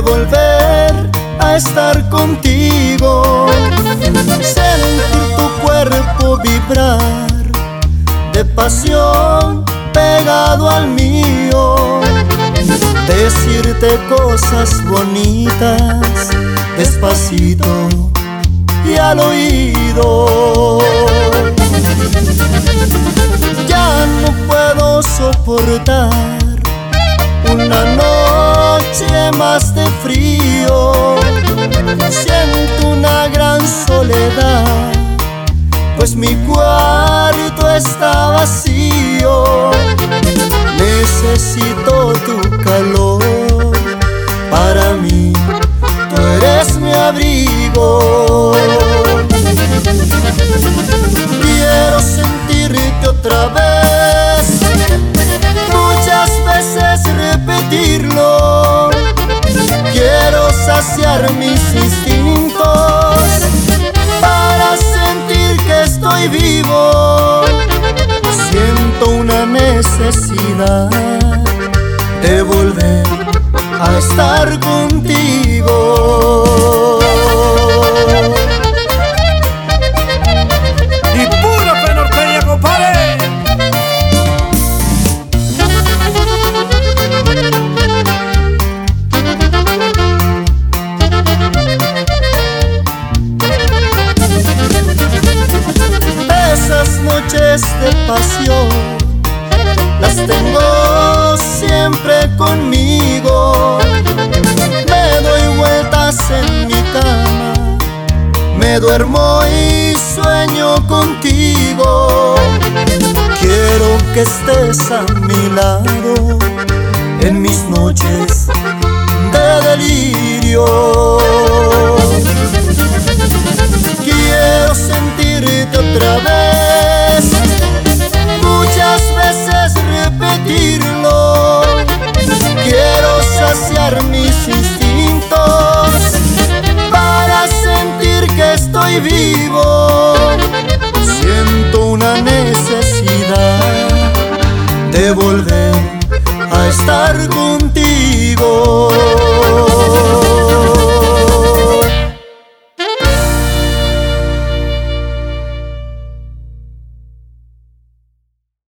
volver a estar contigo, sentir tu cuerpo vibrar de pasión pegado al mío, decirte cosas bonitas despacito y al oído. Más de frío. Siento una gran soledad, pues mi cuarto está vacío. Necesito tu calor para mí, tú eres mi abrigo. Quiero sentirte otra vez, mis instintos para sentir que estoy vivo. Siento una necesidad de volver a estar contigo. Esas noches de pasión las tengo siempre conmigo. Me doy vueltas en mi cama, me duermo y sueño contigo. Quiero que estés a mi lado en mis noches de delirio. otra vez. Muchas veces repetirlo. Quiero saciar mis instintos para sentir que estoy vivo.